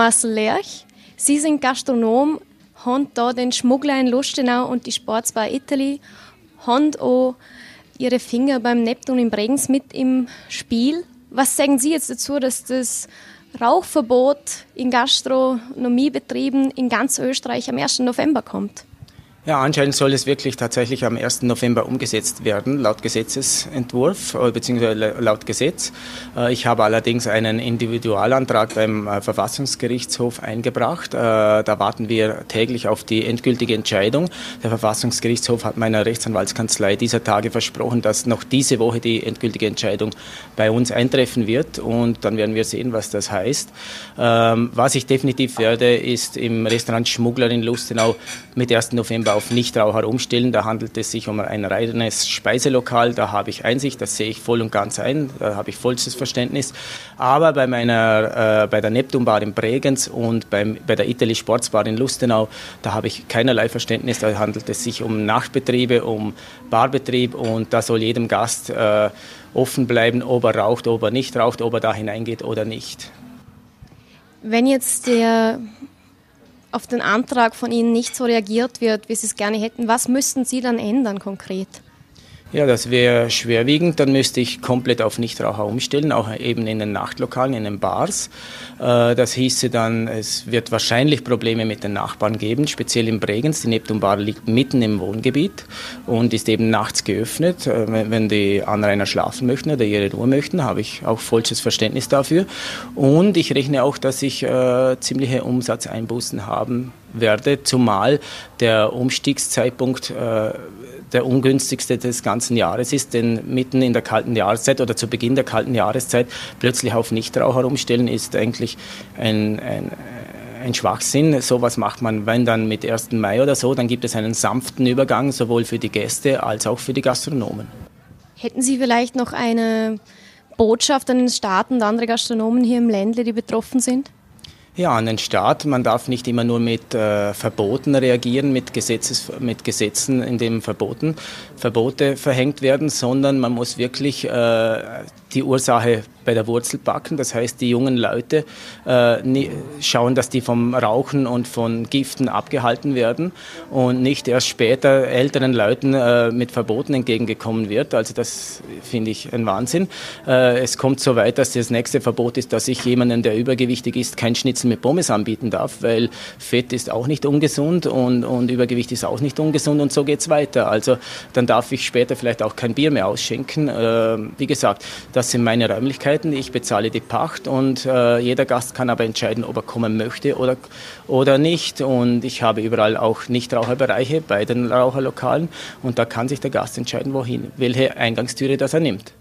Marcel Lerch, Sie sind Gastronom, haben da den Schmuggler in Lustenau und die Sportsbar Italy, haben auch Ihre Finger beim Neptun in Bregenz mit im Spiel. Was sagen Sie jetzt dazu, dass das Rauchverbot in Gastronomiebetrieben in ganz Österreich am 1. November kommt? Ja, anscheinend soll es wirklich tatsächlich am 1. November umgesetzt werden, laut Gesetzesentwurf äh, bzw. laut Gesetz. Äh, ich habe allerdings einen Individualantrag beim äh, Verfassungsgerichtshof eingebracht. Da warten wir täglich auf die endgültige Entscheidung. Der Verfassungsgerichtshof hat meiner Rechtsanwaltskanzlei dieser Tage versprochen, dass noch diese Woche die endgültige Entscheidung bei uns eintreffen wird und dann werden wir sehen, was das heißt. Ähm, was ich definitiv werde, ist im Restaurant Schmuggler in Lustenau mit 1. November auf Nichtraucher umstellen. Da handelt es sich um ein reines Speiselokal. Da habe ich Einsicht, das sehe ich voll und ganz ein. Da habe ich vollstes Verständnis. Aber bei meiner, äh, bei der Neptunbar in Bregenz und beim, bei der Italy Sportsbar in Lustenau, da habe ich keinerlei Verständnis. Da handelt es sich um Nachtbetriebe, um Barbetrieb und da soll jedem Gast äh, offen bleiben, ob er raucht, ob er nicht raucht, ob er da hineingeht oder nicht. Wenn jetzt der auf den Antrag von Ihnen nicht so reagiert wird, wie Sie es gerne hätten, was müssten Sie dann ändern konkret? Ja, das wäre schwerwiegend. Dann müsste ich komplett auf Nichtraucher umstellen, auch eben in den Nachtlokalen, in den Bars. Äh, das hieße dann, es wird wahrscheinlich Probleme mit den Nachbarn geben, speziell in Bregenz. Die Neptunbar liegt mitten im Wohngebiet und ist eben nachts geöffnet. Äh, wenn die Anrainer schlafen möchten oder ihre Ruhe möchten, habe ich auch vollstes Verständnis dafür. Und ich rechne auch, dass ich äh, ziemliche Umsatzeinbußen haben werde, zumal der Umstiegszeitpunkt äh, der ungünstigste des ganzen Jahres ist, denn mitten in der kalten Jahreszeit oder zu Beginn der kalten Jahreszeit plötzlich auf Nichtraucher umstellen, ist eigentlich ein, ein ein Schwachsinn. Sowas macht man, wenn dann mit 1. Mai oder so, dann gibt es einen sanften Übergang, sowohl für die Gäste als auch für die Gastronomen. Hätten Sie vielleicht noch eine Botschaft an den Staat und andere Gastronomen hier im Ländle, die betroffen sind? Ja, an den Staat. Man darf nicht immer nur mit äh, Verboten reagieren, mit, Gesetzes, mit Gesetzen, in denen Verboten, Verbote verhängt werden, sondern man muss wirklich äh, die Ursache bei der Wurzel packen. Das heißt, die jungen Leute äh, schauen, dass die vom Rauchen und von Giften abgehalten werden und nicht erst später älteren Leuten äh, mit Verboten entgegengekommen wird. Also das finde ich ein Wahnsinn. Äh, es kommt so weit, dass das nächste Verbot ist, dass ich jemanden, der übergewichtig ist, kein Schnitzel mit Pommes anbieten darf, weil Fett ist auch nicht ungesund und, und Übergewicht ist auch nicht ungesund und so geht es weiter. Also dann darf ich später vielleicht auch kein Bier mehr ausschenken. Äh, wie gesagt, das sind meine Räumlichkeiten, ich bezahle die Pacht und äh, jeder Gast kann aber entscheiden, ob er kommen möchte oder, oder nicht. Und ich habe überall auch Nichtraucherbereiche bei den Raucherlokalen und da kann sich der Gast entscheiden, wohin, welche Eingangstüre das er nimmt.